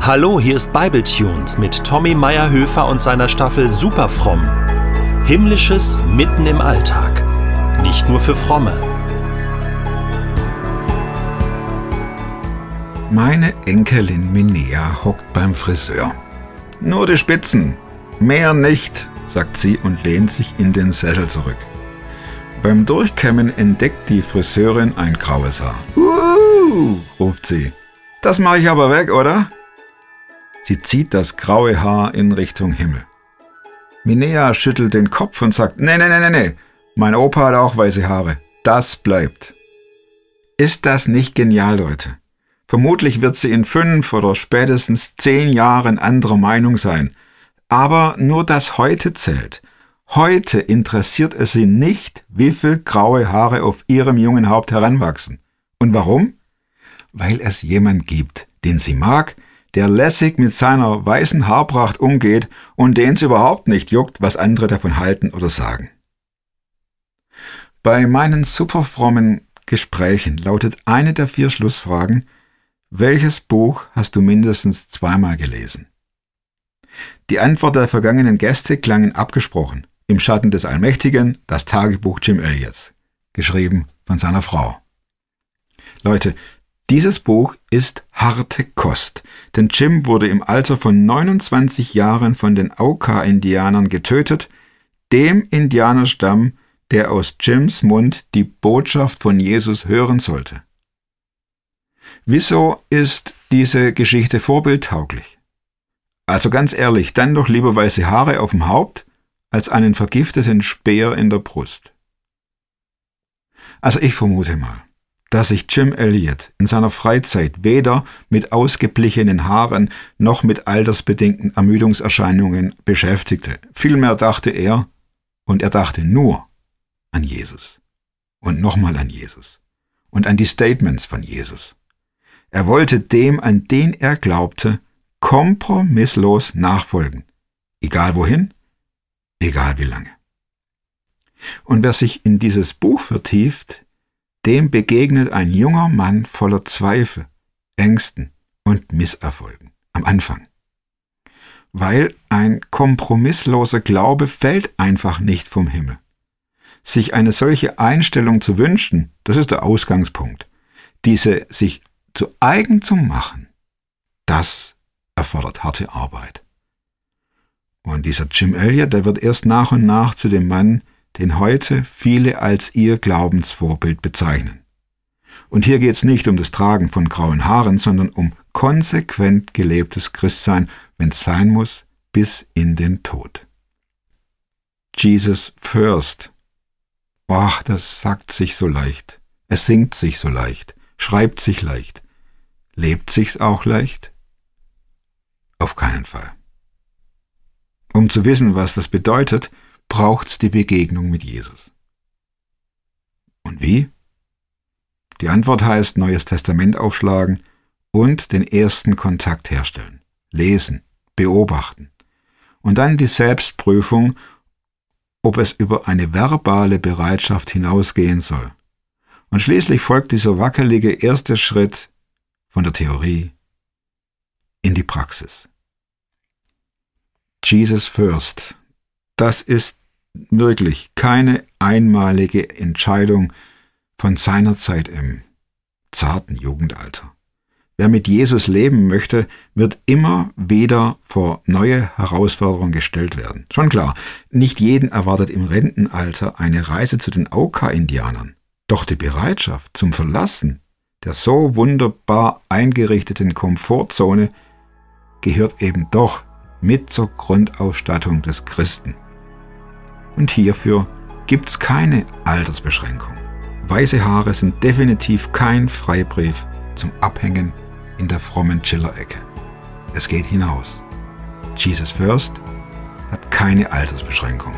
Hallo, hier ist Bibletunes mit Tommy Meyerhöfer und seiner Staffel Superfromm. Himmlisches mitten im Alltag. Nicht nur für Fromme. Meine Enkelin Minea hockt beim Friseur. Nur die Spitzen, mehr nicht, sagt sie und lehnt sich in den Sessel zurück. Beim Durchkämmen entdeckt die Friseurin ein graues Haar. Uh, ruft sie. Das mache ich aber weg, oder? Sie zieht das graue Haar in Richtung Himmel. Minea schüttelt den Kopf und sagt, nee, nee, nee, nee, nee, mein Opa hat auch weiße Haare. Das bleibt. Ist das nicht genial, Leute? Vermutlich wird sie in fünf oder spätestens zehn Jahren anderer Meinung sein. Aber nur das heute zählt. Heute interessiert es sie nicht, wie viel graue Haare auf ihrem jungen Haupt heranwachsen. Und warum? Weil es jemand gibt, den sie mag, der lässig mit seiner weißen Haarpracht umgeht und den es überhaupt nicht juckt, was andere davon halten oder sagen. Bei meinen superfrommen Gesprächen lautet eine der vier Schlussfragen, welches Buch hast du mindestens zweimal gelesen? Die Antwort der vergangenen Gäste klangen abgesprochen. Im Schatten des Allmächtigen, das Tagebuch Jim Elliots, geschrieben von seiner Frau. Leute, dieses Buch ist harte Kost, denn Jim wurde im Alter von 29 Jahren von den Auka-Indianern getötet, dem Indianerstamm, der aus Jims Mund die Botschaft von Jesus hören sollte. Wieso ist diese Geschichte vorbildtauglich? Also ganz ehrlich, dann doch lieber weiße Haare auf dem Haupt als einen vergifteten Speer in der Brust. Also ich vermute mal, dass sich Jim Elliot in seiner Freizeit weder mit ausgeblichenen Haaren noch mit altersbedingten Ermüdungserscheinungen beschäftigte. Vielmehr dachte er, und er dachte nur an Jesus. Und nochmal an Jesus. Und an die Statements von Jesus. Er wollte dem, an den er glaubte, kompromisslos nachfolgen. Egal wohin, egal wie lange. Und wer sich in dieses Buch vertieft, dem begegnet ein junger Mann voller Zweifel, Ängsten und Misserfolgen am Anfang. Weil ein kompromissloser Glaube fällt einfach nicht vom Himmel. Sich eine solche Einstellung zu wünschen, das ist der Ausgangspunkt. Diese sich zu eigen zu machen, das erfordert harte Arbeit. Und dieser Jim Elliot, der wird erst nach und nach zu dem Mann, den heute viele als ihr Glaubensvorbild bezeichnen. Und hier geht es nicht um das Tragen von grauen Haaren, sondern um konsequent gelebtes Christsein, wenn es sein muss, bis in den Tod. Jesus first. Ach, das sagt sich so leicht. Es singt sich so leicht, schreibt sich leicht. Lebt sich's auch leicht? Auf keinen Fall. Um zu wissen, was das bedeutet, braucht's die Begegnung mit Jesus. Und wie? Die Antwort heißt Neues Testament aufschlagen und den ersten Kontakt herstellen. Lesen, beobachten. Und dann die Selbstprüfung, ob es über eine verbale Bereitschaft hinausgehen soll. Und schließlich folgt dieser wackelige erste Schritt von der Theorie in die Praxis. Jesus First. Das ist wirklich keine einmalige Entscheidung von seiner Zeit im zarten Jugendalter. Wer mit Jesus leben möchte, wird immer wieder vor neue Herausforderungen gestellt werden. Schon klar, nicht jeden erwartet im Rentenalter eine Reise zu den Auka-Indianern. Doch die Bereitschaft zum Verlassen der so wunderbar eingerichteten Komfortzone gehört eben doch mit zur Grundausstattung des Christen. Und hierfür gibt's keine Altersbeschränkung. Weiße Haare sind definitiv kein Freibrief zum Abhängen in der frommen Chiller-Ecke. Es geht hinaus. Jesus First hat keine Altersbeschränkung.